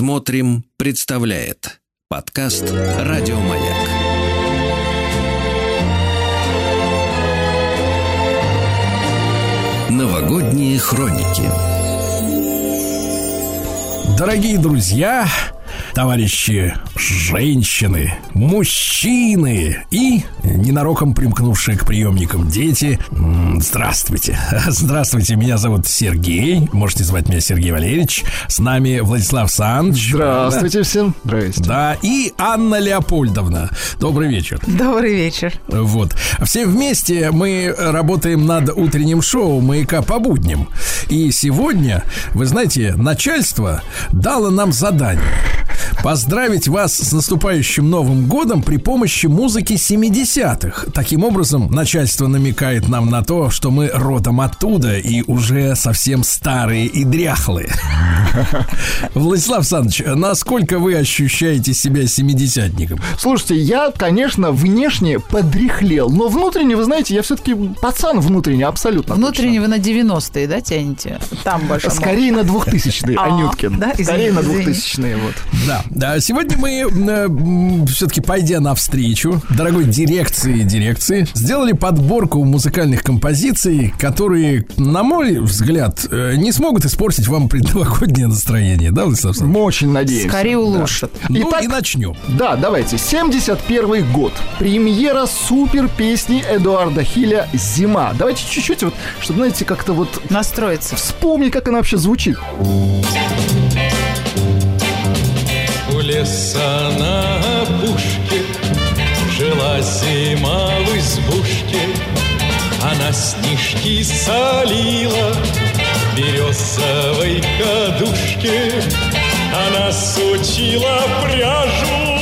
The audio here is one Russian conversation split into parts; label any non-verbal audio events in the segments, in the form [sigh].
Смотрим, представляет подкаст Радиомаяк. Новогодние хроники. Дорогие друзья, товарищи женщины, мужчины и ненароком примкнувшие к приемникам дети. Здравствуйте. [laughs] Здравствуйте, меня зовут Сергей. Можете звать меня Сергей Валерьевич. С нами Владислав Санч. Здравствуйте да. всем. Здравствуйте. Да, и Анна Леопольдовна. Добрый вечер. Добрый вечер. Вот. Все вместе мы работаем над утренним шоу «Маяка по будням». И сегодня, вы знаете, начальство дало нам задание поздравить вас с наступающим Новым годом при помощи музыки 70-х. Таким образом, начальство намекает нам на то, что мы родом оттуда и уже совсем старые и дряхлые. Владислав Александрович, насколько вы ощущаете себя семидесятником? Слушайте, я, конечно, внешне подряхлел, но внутренне, вы знаете, я все-таки пацан внутренне, абсолютно. Внутренне точно. вы на 90-е, да, тянете? Там больше. Скорее на 2000-е, а, Анюткин. Да? Скорее на 2000-е, вот. Да, да. Сегодня мы э, все-таки пойдя навстречу дорогой дирекции дирекции, сделали подборку музыкальных композиций, которые, на мой взгляд, э, не смогут испортить вам предновогоднее настроение, да, Владислав Мы очень надеемся. Скорее улучшат. Да. Ну Итак, и начнем. Да, давайте. 71 год. Премьера супер песни Эдуарда Хиля «Зима». Давайте чуть-чуть вот, чтобы, знаете, как-то вот... Настроиться. Вспомнить, как она вообще звучит леса на опушке Жила зима в избушке. Она снежки солила Березовой кадушке. Она сучила пряжу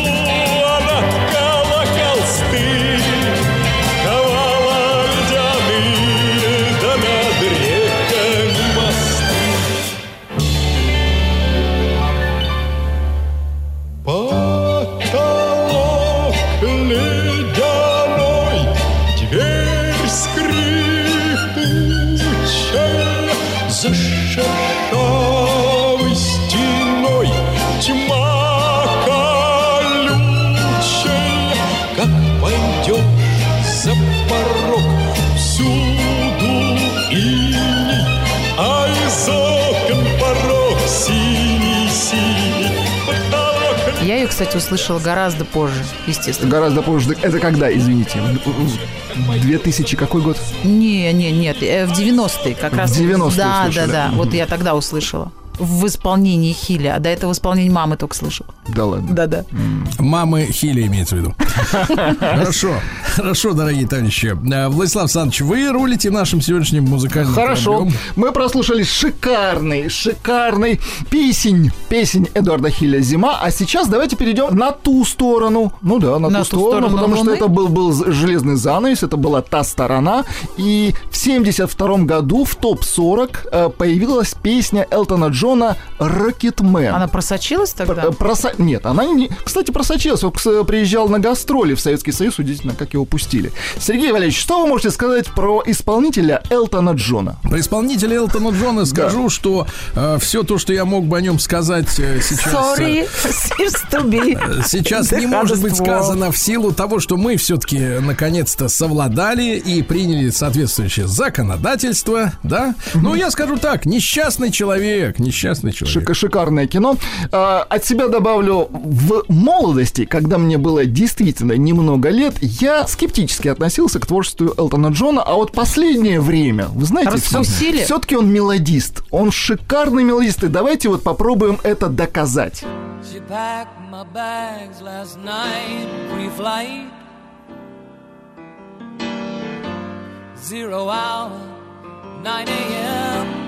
кстати, услышала гораздо позже, естественно. Гораздо позже. Это когда, извините? 2000 какой год? Не, не, нет, э, в 90-е как раз. В 90-е Да, да, да, вот я тогда услышала в исполнении Хиля, а до этого в исполнении мамы только слышал. Да ладно? Да-да. Мамы Хиля имеется в виду. [laughs] Хорошо, хорошо, дорогие товарищи. Э, Владислав Александрович, вы рулите нашим сегодняшним музыкальным Хорошо. Мы прослушали шикарный, шикарный песень, песень Эдуарда Хиля «Зима», а сейчас давайте перейдем на ту сторону. Ну да, на, на ту, ту сторону, сторону потому что это был, был железный занавес, это была та сторона, и в 72 году в топ-40 э, появилась песня Элтона Джона Рокетмен. Она просочилась тогда? Просо... Нет, она не... Кстати, просочилась. Он приезжал на гастроли в Советский Союз, удивительно, как его пустили. Сергей Валерьевич, что вы можете сказать про исполнителя Элтона Джона? Про исполнителя Элтона Джона скажу, да. что э, все то, что я мог бы о нем сказать э, сейчас... Sorry, э, сейчас не может быть сказано в силу того, что мы все-таки наконец-то совладали и приняли соответствующее законодательство, да? Ну, я скажу так, несчастный человек, несчастный человек. Шик шикарное кино. А, от себя добавлю, в молодости, когда мне было действительно немного лет, я скептически относился к творчеству Элтона Джона, а вот последнее время, вы знаете, все-таки он мелодист. Он шикарный мелодист, и давайте вот попробуем это доказать. Zero hour, 9 a.m.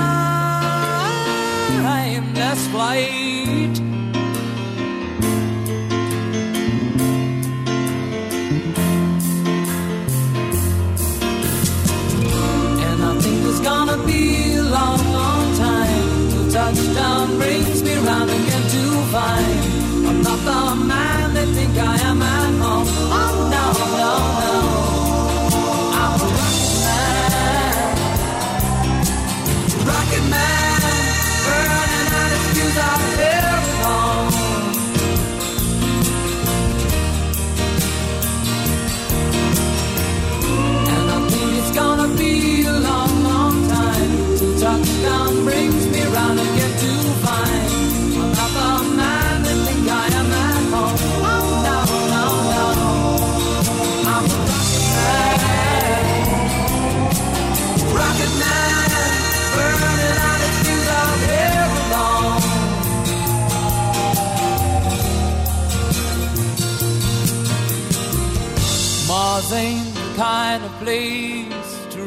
flight. And I think it's gonna be a long, long time till touchdown brings me round again to find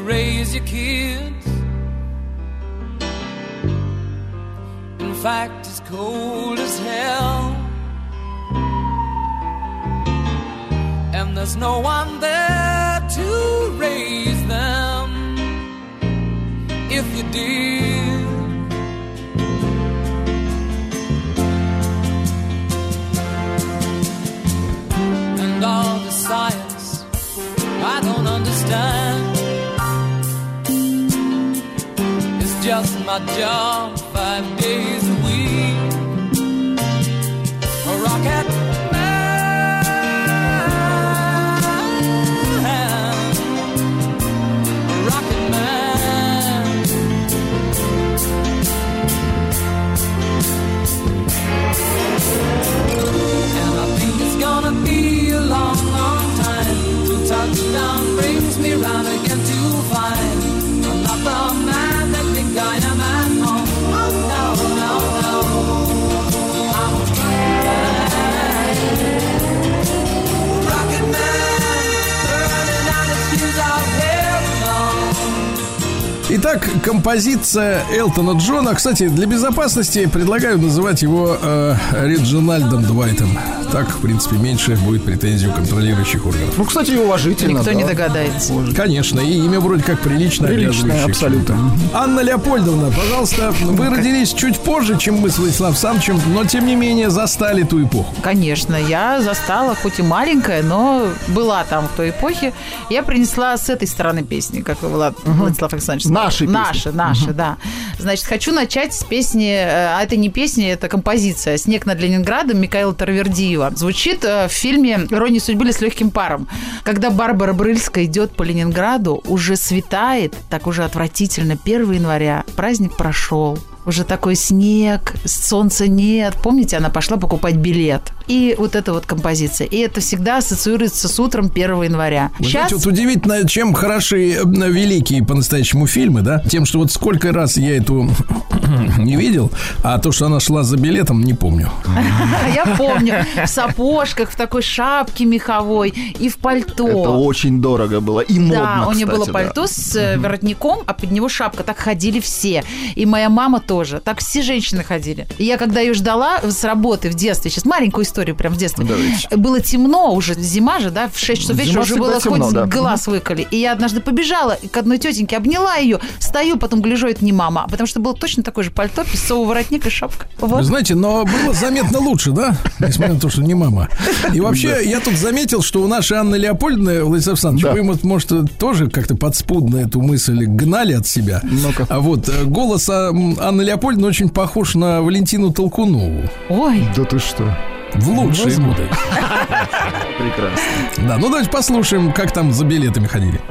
raise your kids. In fact, it's cold as hell. And there's no one there to raise them. If you did, and all the science I don't understand. My job five days a week. A rocket композиция Элтона Джона. Кстати, для безопасности предлагаю называть его э, Реджинальдом Двайтом. Так, в принципе, меньше будет претензий у контролирующих органов. Ну, кстати, и уважительно. Никто да. не догадается. Конечно, и имя вроде как приличное. Приличное, абсолютно. Анна Леопольдовна, пожалуйста, вы родились чуть позже, чем мы с Владиславом Самчем, но тем не менее застали ту эпоху. Конечно, я застала, хоть и маленькая, но была там в той эпохе. Я принесла с этой стороны песни, как и Влад, Владислав Александрович. Наши песни. Наши, наши, да. Значит, хочу начать с песни, э, а это не песня, это композиция «Снег над Ленинградом» Михаила Тарвердиева. Звучит э, в фильме «Ирония судьбы» «С легким паром». Когда Барбара Брыльская идет по Ленинграду, уже светает, так уже отвратительно, 1 января, праздник прошел. Уже такой снег, солнца нет. Помните, она пошла покупать билет. И вот эта вот композиция. И это всегда ассоциируется с утром 1 января. Вы Сейчас знаете, вот удивительно, чем хороши э, великие по-настоящему фильмы, да? Тем, что вот сколько раз я эту [clears throat] не видел, а то, что она шла за билетом, не помню. [laughs] я помню, в сапожках, в такой шапке меховой и в пальто. Это очень дорого было и модно, Да, у нее было пальто с э, воротником, а под него шапка. Так ходили все. И моя мама тоже. Так все женщины ходили. И я, когда ее ждала с работы в детстве, сейчас маленькую историю прям в детстве, Давайте. было темно уже, зима же, да, в 6 часов вечера Зима уже было темно, хоть да. глаз выколи. И я однажды побежала к одной тетеньке, обняла ее, стою, потом гляжу, это не мама, а потому что было точно такое же пальто, песцовый воротник и шапка. Вы Вот. знаете, но было заметно лучше, да? Несмотря на то, что не мама. И вообще, я тут заметил, что у нашей Анны Леопольдовны, Владислав Александрович, Да. вы, может, тоже как-то подспудно эту мысль гнали от себя. Ну-ка. А вот э, голос Анны Леопольдовны очень похож на Валентину Толкунову. Ой, Да ты что? В лучшие годы. [laughs] Прекрасно. Да, ну давайте послушаем, как там за билетами ходили.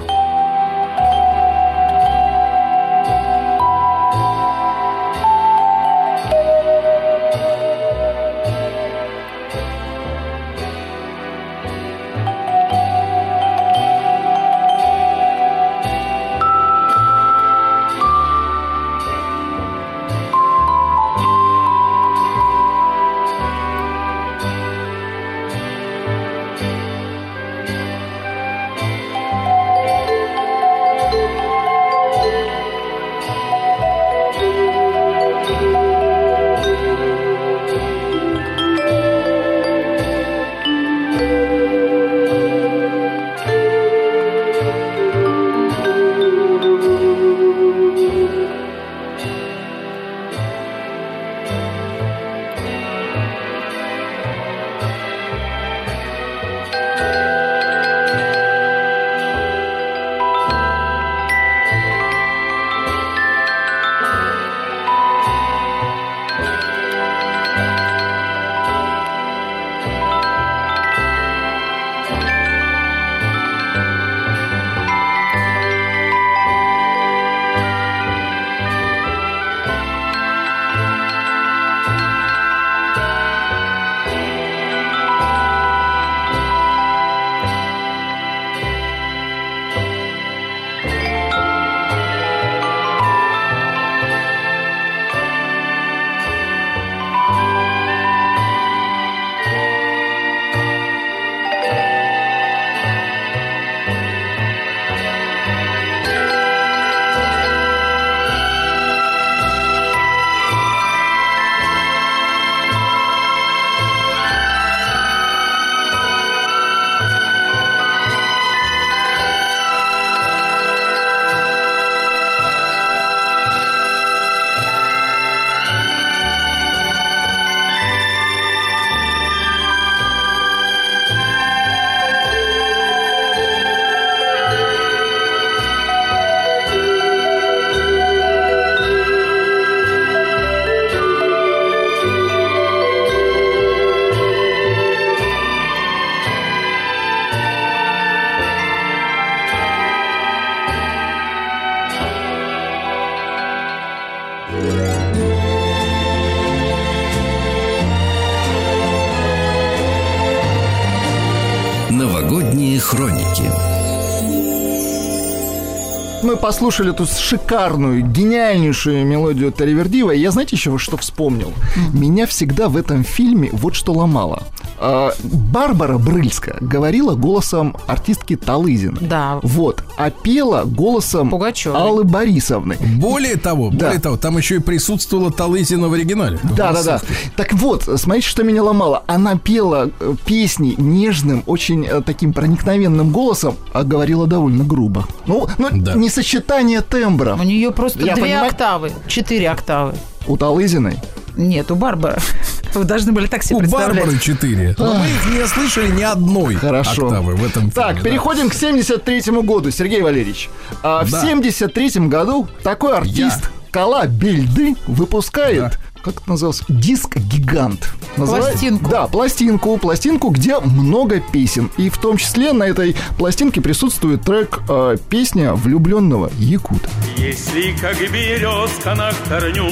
Послушали эту шикарную, гениальнейшую мелодию Таривердива, я, знаете, еще что вспомнил? Меня всегда в этом фильме вот что ломало. А, Барбара Брыльска говорила голосом артистки Талызина. Да. Вот. А пела голосом Пугачёвой. Аллы Борисовны. Более того, Да. более того, там еще и присутствовала Талызина в оригинале. Да, да, да. Так вот, смотрите, что меня ломало. Она пела э, песни нежным, очень э, таким проникновенным голосом, а говорила довольно грубо. Ну, ну Да. не сочетание тембра У нее просто Я две понимаю. октавы, четыре октавы. у Талызиной. Нет, у Барбары. [laughs] Вы должны были так себе У представлять. Барбары 4. Но мы их не слышали ни одной Хорошо. октавы в этом фильме. Так, да. переходим к 73 году, Сергей Валерьевич. А, В Да. 73 году такой артист Кала Бельды выпускает, Да. как это называлось, диск-гигант. Называет- Пластинку. Да, пластинку, пластинку, где много песен. И в том числе на этой пластинке присутствует трек э, «Песня влюбленного Якута». Если как березка на корню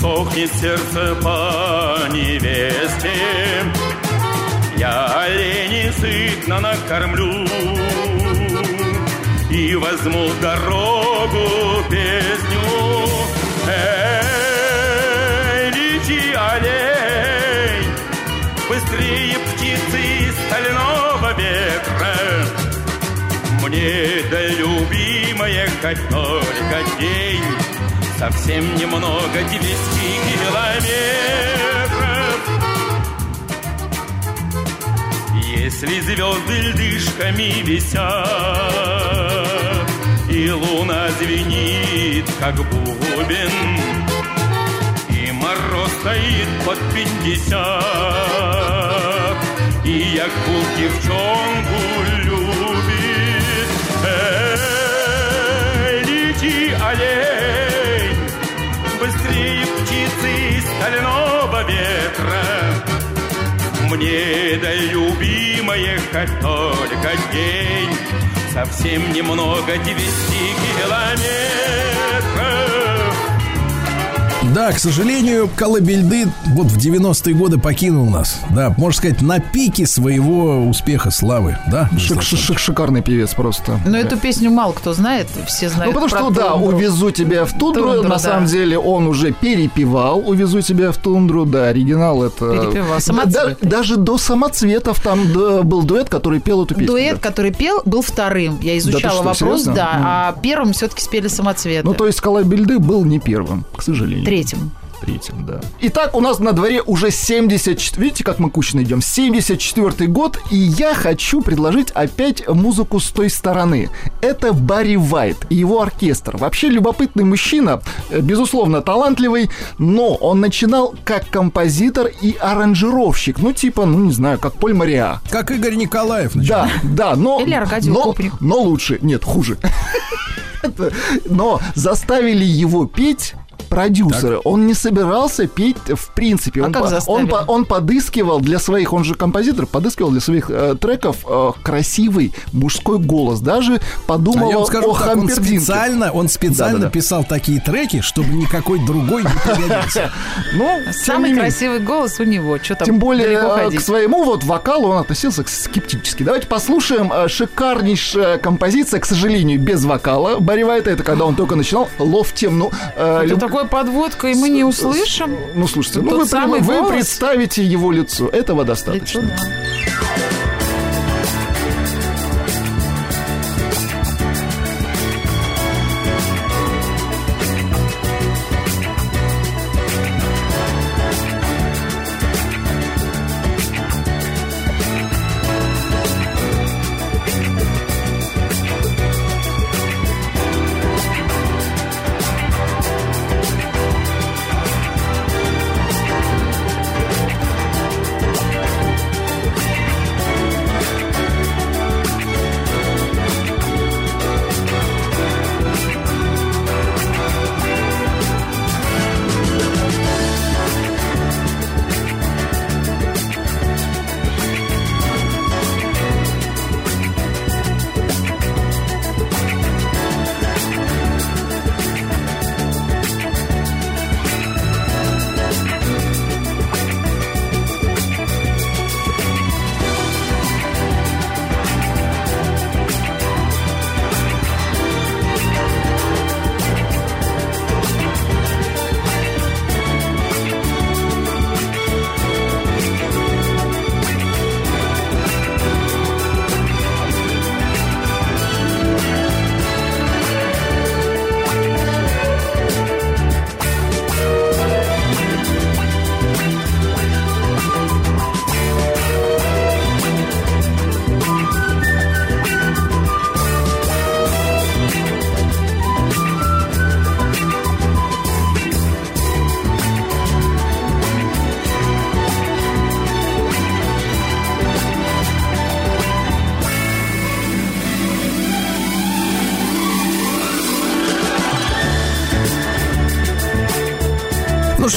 Сохнет сердце по невесте. Я оленей сытно накормлю И возьму в дорогу песню. Эй, лети, олень Быстрее птицы стального ветра. Мне да любимая хоть только день Совсем немного 200 километров. Если звезды льдышками висят И луна звенит, как бубен И мороз стоит под пятьдесят И Якут девчонку любит Мне да любимая хоть только день. Совсем немного 200 километров Да, к сожалению, Колыбельды вот в 90-е годы покинул нас. Да, можно сказать, на пике своего успеха, славы. Да? Шик- шик- шик- шикарный певец просто. Но эту песню мало кто знает, все знают Ну, потому про что, да, тундру. «Увезу тебя в тундру», Тундру, на да. самом деле он уже перепевал «Увезу тебя в тундру», да, оригинал это... Перепевал. Да, «Самоцветы». да, даже до «Самоцветов» там да, был дуэт, который пел эту песню. Дуэт, да. который пел, был вторым. Я изучала что, вопрос, серьезно? да. Мгм. А первым все-таки спели самоцветы. Ну, то есть Колыбельды был не первым, к сожалению. Третьим. Третьим, да. Итак, у нас на дворе уже 74... Видите, как мы кучно идем? 74 год, и я хочу предложить опять музыку с той стороны. Это Барри Вайт и его оркестр. Вообще любопытный мужчина, э, безусловно, талантливый, но он начинал как композитор и аранжировщик. Ну, типа, ну, не знаю, как Поль Мариа. Как Игорь Николаев. начал. Да, да, но... Или Аркадий но, но лучше. Нет, хуже. [laughs] Но заставили его петь продюсеры. Он не собирался петь в принципе. А он, как по- он, по- он подыскивал для своих, он же композитор, подыскивал для своих э, треков э, красивый мужской голос. Даже А подумал вам скажу о так, он специально, он специально Да-да-да. писал такие треки, чтобы никакой другой не пригодился. [laughs] Ну, Самый красивый голос у него. Что там Тем более э, к своему вот вокалу он относился скептически. Давайте послушаем э, шикарнейшая композиция, к сожалению, без вокала. Барри это когда он только начинал, лов тем, ну... такой подводка, и мы не услышим. Ну, слушайте, ну вы, представите его лицо. Этого Лицо, достаточно. да.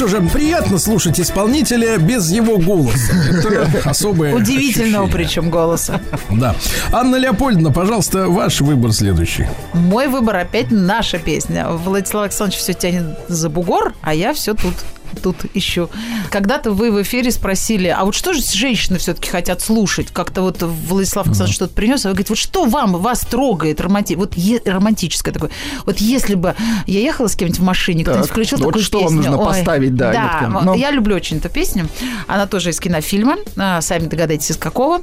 Же, приятно слушать исполнителя без его голоса. Это особое Удивительного ощущение. причем голоса. Да. Анна Леопольдовна, пожалуйста, ваш выбор следующий. Мой выбор опять наша песня. Владислав Александрович все тянет за бугор, а я все тут тут ищу. Когда-то вы в эфире спросили, а вот что же женщины все-таки хотят слушать? Как-то вот Владислав Александрович что-то принес, а вы говорите, вот что вам, вас трогает романти... вот е- романтическое такое? Вот если бы я ехала с кем-нибудь в машине, кто-нибудь Так, включил ну вот такую что вам песню. нужно ой, поставить, да, Да, вот Ну. я люблю очень эту песню. Она тоже из кинофильма, а, сами догадайтесь, из какого.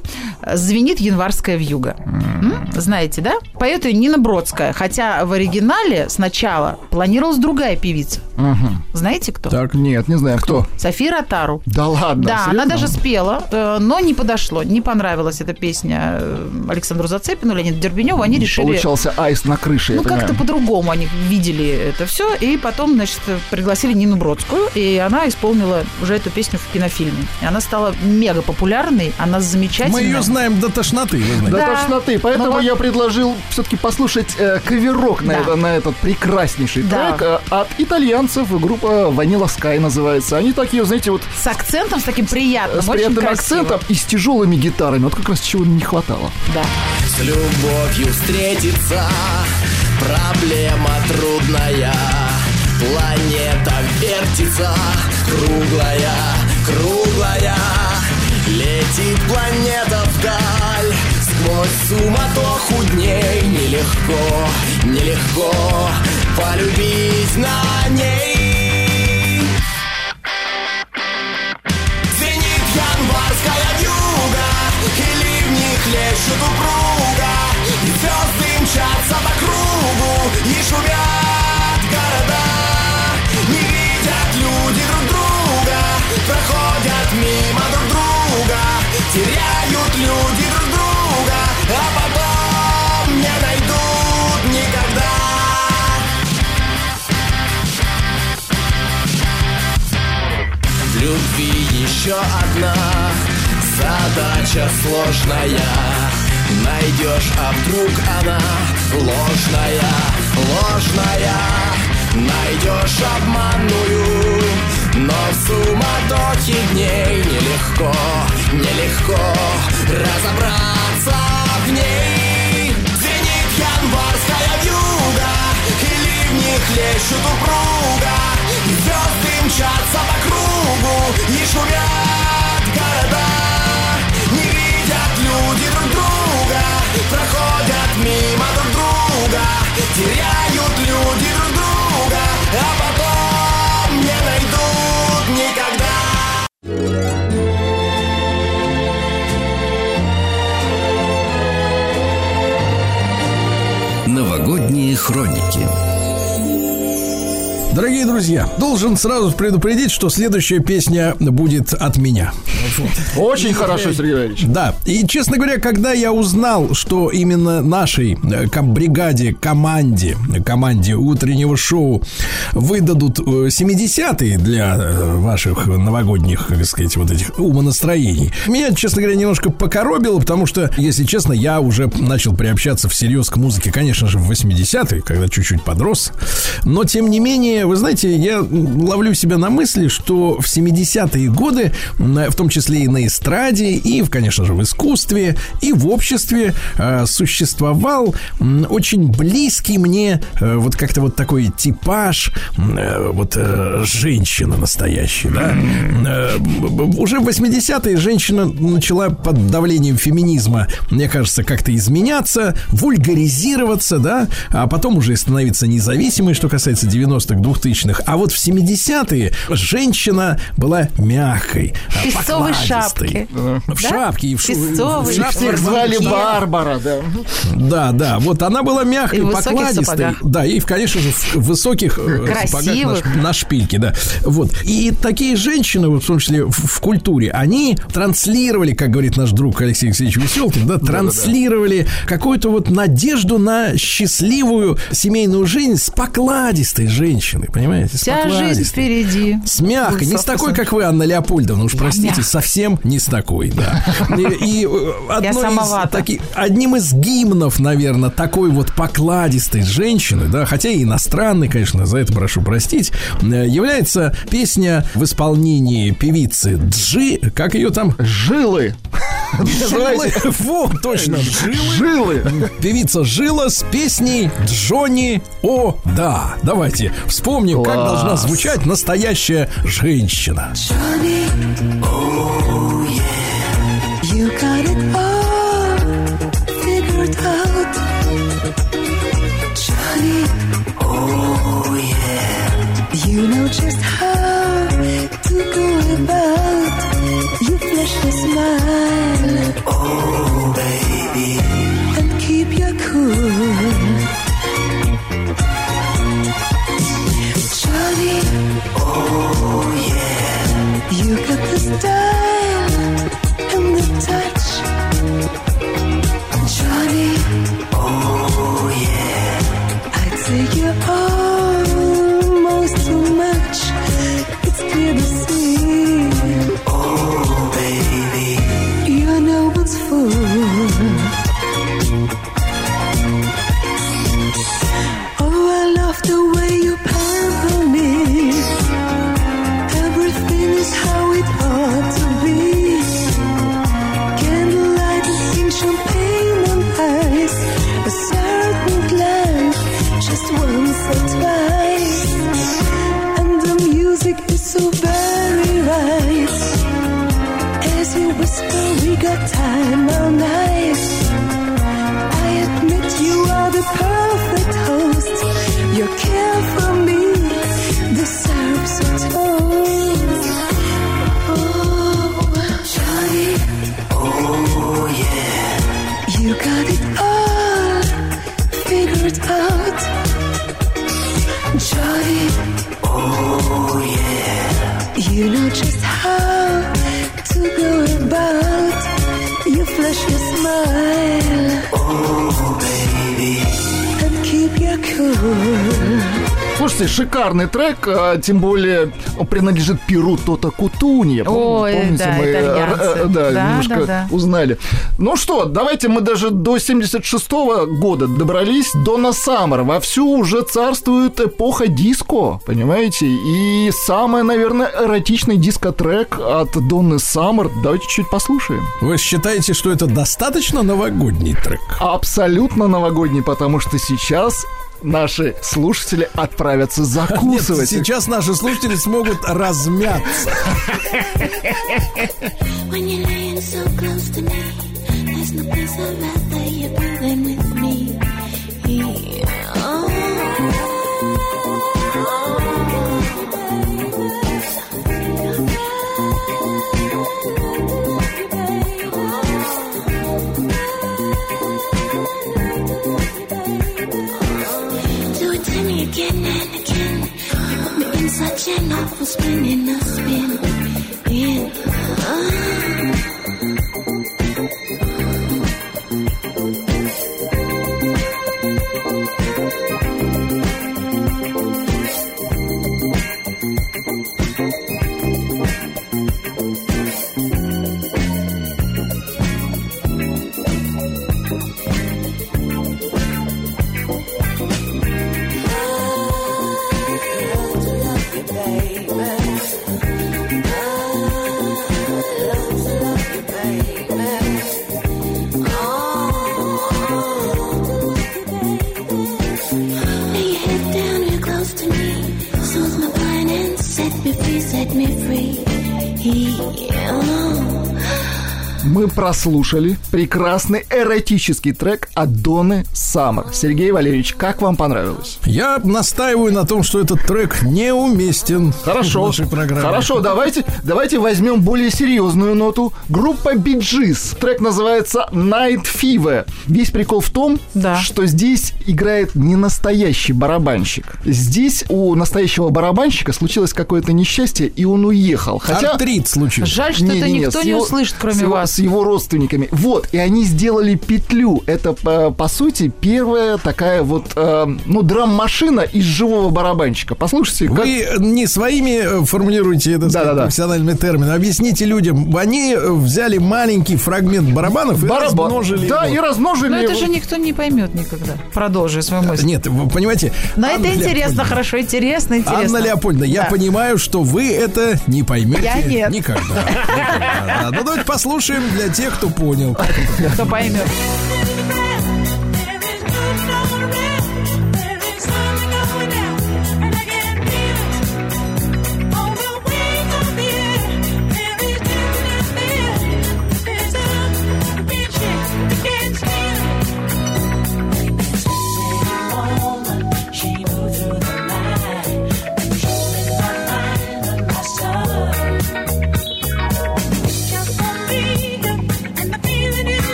Звенит январская вьюга. М? Знаете, да? Поет ее Нина Бродская, хотя в оригинале сначала планировалась другая певица. Знаете кто? Так, нет, не знаю, кто. София Ротару. Да ладно, Да, она серьезно? даже спела, э, но не подошло, не понравилась эта песня э, Александру Зацепину, Леониду Дербеневу. Они решили... Получался аист на крыше, Ну, как-то по-другому они видели это все. И потом, значит, пригласили Нину Бродскую, и она исполнила уже эту песню в кинофильме. И она стала мега популярной, она замечательная. Мы ее знаем до тошноты, вы знаете. До Да. тошноты. Поэтому вот- я предложил все-таки послушать э, каверок на, Да. это- на этот прекраснейший Да. трек э, от итальянцев. Группа Vanilla Sky называется. Они такие, знаете, вот С акцентом, с таким приятным, с очень приятным красиво. акцентом и с тяжелыми гитарами. Вот как раз чего не хватало. Да. С любовью встретиться Проблема трудная Планета вертится Круглая, круглая Летит планета вдаль Сквозь суматоху дней Нелегко, нелегко Полюбить на ней. Звенит январская вьюга И ливни хлещут упруга И звезды мчатся по кругу И шумят города. Не видят люди друг друга Проходят мимо друг друга Теряют еще одна задача сложная. Найдешь, а вдруг она ложная, ложная. Найдешь обманную, но в суматохе дней Нелегко, нелегко разобраться в ней. Звенит январская вьюга И ливни хлещут упруга звезды мчатся по кругу И шумят города. Не видят люди друг друга Проходят мимо друг друга. Теряют люди друг друга А потом не найдут никогда. Новогодние хроники. Дорогие друзья, должен сразу предупредить, что следующая песня будет от меня. Очень хорошо, Сергей Валерьевич. Да, и, честно говоря, когда я узнал, что именно нашей э, бригаде, команде, команде утреннего шоу выдадут э, 70-е для э, ваших новогодних, как сказать, вот этих умонастроений, меня, честно говоря, немножко покоробило, потому что, если честно, я уже начал приобщаться всерьез к музыке, конечно же, в 80-е, когда чуть-чуть подрос. Но, тем не менее, вы знаете, я ловлю себя на мысли, что в 70-е годы, в том числе и на эстраде, и, конечно же, в искусстве, и в обществе э, существовал очень близкий мне э, вот как-то вот такой типаж э, вот женщина настоящая, да. Уже в 80-е женщина начала под давлением феминизма, мне кажется, как-то изменяться, вульгаризироваться, да, а потом уже становиться независимой, что касается 90-х, 2000-х. А вот в 70-е женщина была мягкой, В песцовой покладистой. шапке. В Да? шапке и в, Песцовой в шапке. Всех звали Барбара, да. Да, да, вот она была мягкой, И покладистой. сапогах. Да, и, конечно же, в высоких э, Красивых. сапогах на, на шпильке, да. Вот. И такие женщины, в том числе в, в культуре, они транслировали, как говорит наш друг Алексей Алексеевич Веселкин, да, транслировали какую-то вот надежду на счастливую семейную жизнь с покладистой женщиной. Женщины, понимаете? С Вся жизнь впереди. С мягкой, не с такой, как вы, Анна Леопольдовна, уж простите, совсем не с такой, да. [laughs] И, и, э, из таки- одним из гимнов, наверное, такой вот покладистой женщины, да, хотя и иностранной, конечно, за это прошу простить, э, является песня в исполнении певицы Джи, как ее там? Жилы. Жилы. [laughs] Вот, точно, Жилы. Жилы. Певица Жила с песней Джонни О, да. Давайте вспомним, как Класс. должна звучать настоящая женщина. Johnny, oh yeah, you got it all figured out. Johnny, oh yeah, you know just how very. As you whisper, we got time all night. I admit you are the perfect host. Your care for me deserves a toast. Oh, Johnny, oh Слушайте, шикарный трек, а, тем более он принадлежит Перу Тота Кутунья. Ой, Помните, да, мы э, итальянцы. э, да, Да, немножко да, да. узнали. Ну что, давайте мы даже до 76 года добрались. Дона Саммер. Вовсю уже царствует эпоха диско, понимаете? И самый, наверное, эротичный диско-трек от Донны Саммер. Давайте чуть послушаем. Вы считаете, что это достаточно новогодний трек? Абсолютно новогодний, потому что сейчас наши слушатели отправятся Нет, закусывать. сейчас наши слушатели смогут размяться. Such an awful spin in a spin. In. ah. Мы прослушали прекрасный эротический трек от Доны Саммер. Сергей Валерьевич, как вам понравилось? Я настаиваю на том, что этот трек неуместен Хорошо. в нашей программе. Хорошо, давайте, давайте возьмем более серьезную ноту. Группа Биджис. Трек называется Night Fever. Весь прикол в том, Да. что здесь играет не настоящий барабанщик. Здесь у настоящего барабанщика случилось какое-то несчастье, и он уехал. Хотя Артрит случился. Жаль, что это Не-не-не, никто с не его- услышит, с кроме его- вас. с его родственниками. Вот, и они сделали петлю. Это, по, по сути, первая такая вот, э, ну, драм-машина из живого барабанщика. Послушайте, как... Вы не своими э, формулируете это Да, да, да. профессиональными терминами. Объясните людям. Они э, взяли маленький фрагмент барабанов и Барабан. размножили Да, его. и размножили Но это его. же никто не поймет никогда. Продолжи свою мысль. Нет, вы понимаете... Но Анна это интересно, хорошо, интересно, интересно. Анна Леопольдовна, я Да. понимаю, что вы это не поймете Я нет. никогда. [laughs] Никогда, да. Ну, давайте послушаем для тех, кто понял. Кто поймет.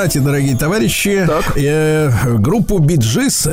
Кстати, дорогие товарищи, Так. э, группу Биджис,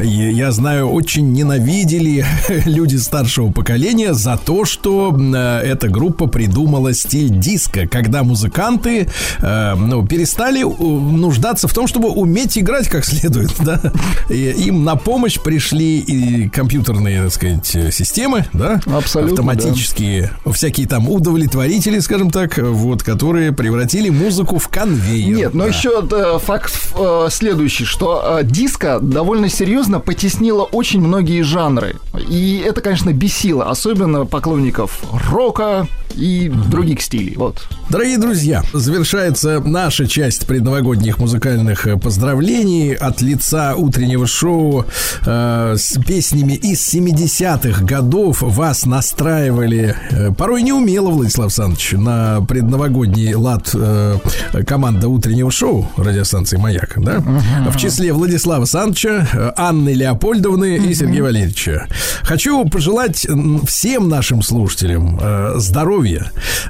я знаю, очень ненавидели [laughs] люди старшего поколения за то, что э, эта группа придумала стиль диска, когда музыканты э, ну, перестали э, нуждаться в том, чтобы уметь играть как следует. [laughs] Да? И им на помощь пришли и компьютерные, так сказать, э, системы, да? Абсолютно, автоматические, всякие там удовлетворители, скажем так, вот, которые превратили музыку в конвейер. Нет, но Да. Еще э, факт э, следующий, что э, диско довольно серьезно потеснило очень многие жанры. И это, конечно, бесило, особенно поклонников рока, и других стилей. Вот. Дорогие друзья, завершается наша часть предновогодних музыкальных э, поздравлений от лица утреннего шоу э, с песнями из 70-х годов. Вас настраивали, э, порой неумело, Владислав Александрович, на предновогодний лад э, команда утреннего шоу радиостанции «Маяк». Да? В числе Владислава Александровича, э, Анны Леопольдовны и Сергея Валерьевича. Хочу пожелать всем нашим слушателям э, здоровья, э,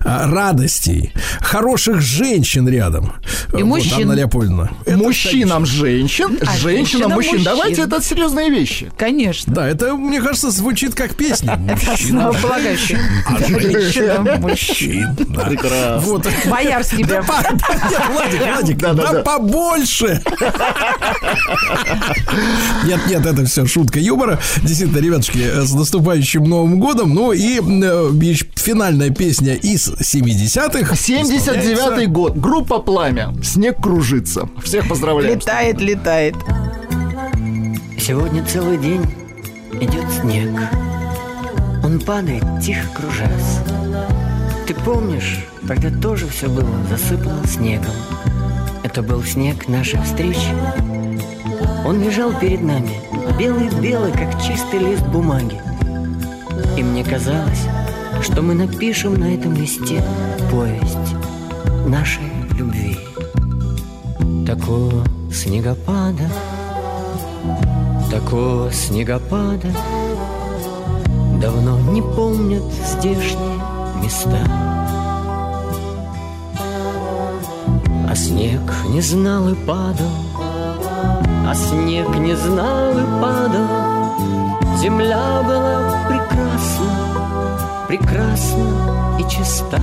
радостей, хороших женщин рядом. И Вот, мужчин. Анна Леопольдовна. Это, Мужчинам женщин, А женщинам женщинам мужчин. мужчин. Давайте это серьезные вещи. Конечно. Да, это, мне кажется, звучит как песня. [laughs] Мужчина, Основополагающий. а женщина, мужчин. Прекрасно. Вот. Боярский прям. [laughs] нет, Владик, Владик, Да, да, да да. побольше. Нет, нет, это все шутка юмора. Действительно, ребятушки, э, с наступающим Новым годом. Ну и э, финальная песня из 70-х. 79-й год. Группа «Пламя». Снег кружится. Всех поздравляем. Летает, летает. Сегодня целый день идет снег. Он падает, тихо кружась. Ты помнишь, тогда тоже все было засыпано снегом. Это был снег нашей встречи. Он лежал перед нами, белый-белый, как чистый лист бумаги. И мне казалось, что мы напишем на этом листе повесть нашей любви. Такого снегопада Такого снегопада Давно не помнят здешние места. А снег не знал и падал А снег не знал и падал. Земля была прекрасна Прекрасна и чиста.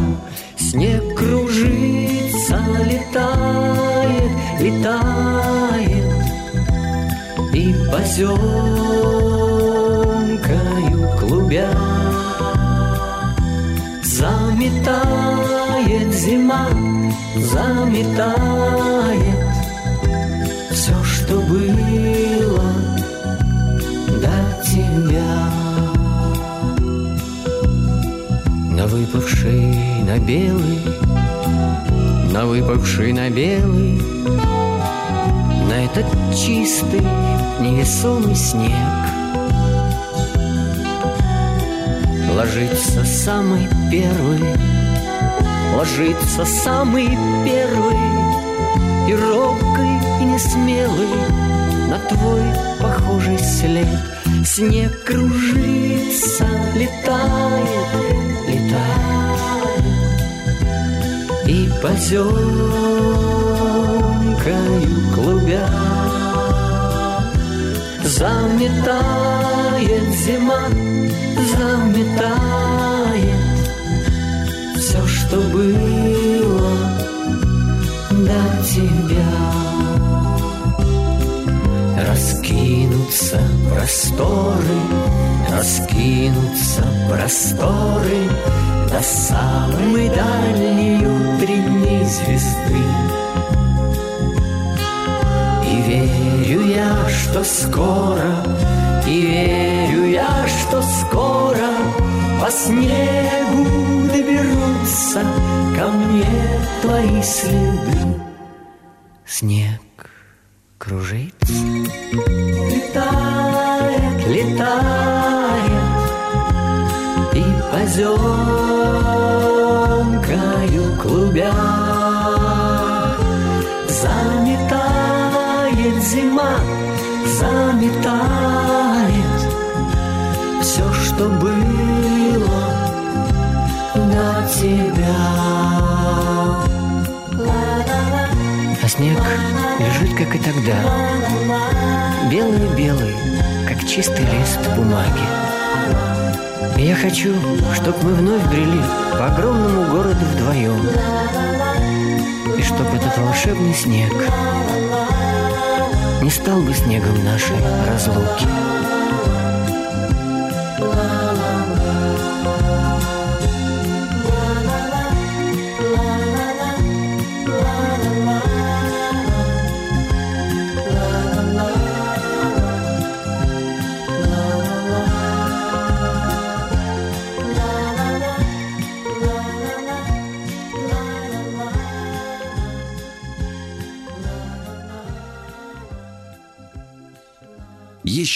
Снег кружится, летает, летает. И поземкою клубя Заметает зима, заметает выпавший на белый На выпавший на белый. На этот чистый, невесомый снег Ложится самый первый, ложится самый первый. И робкий, и несмелый на твой похожий след. Снег кружится, летает, летает поземкою клубя Заметает зима, заметает Все, что было до тебя. Раскинутся просторы, раскинутся просторы До самой дальней утренней звезды. И верю я, что скоро, и верю я, что скоро По снегу доберутся ко мне твои следы. Снег кружится, летает, летает И поземкою клубя Заметает зима, заметает Все, что было до тебя. А снег лежит, как и тогда. Белый-белый, как чистый лист бумаги я хочу, чтоб мы вновь брели По огромному городу вдвоем. И чтоб этот волшебный снег Не стал бы снегом нашей разлуки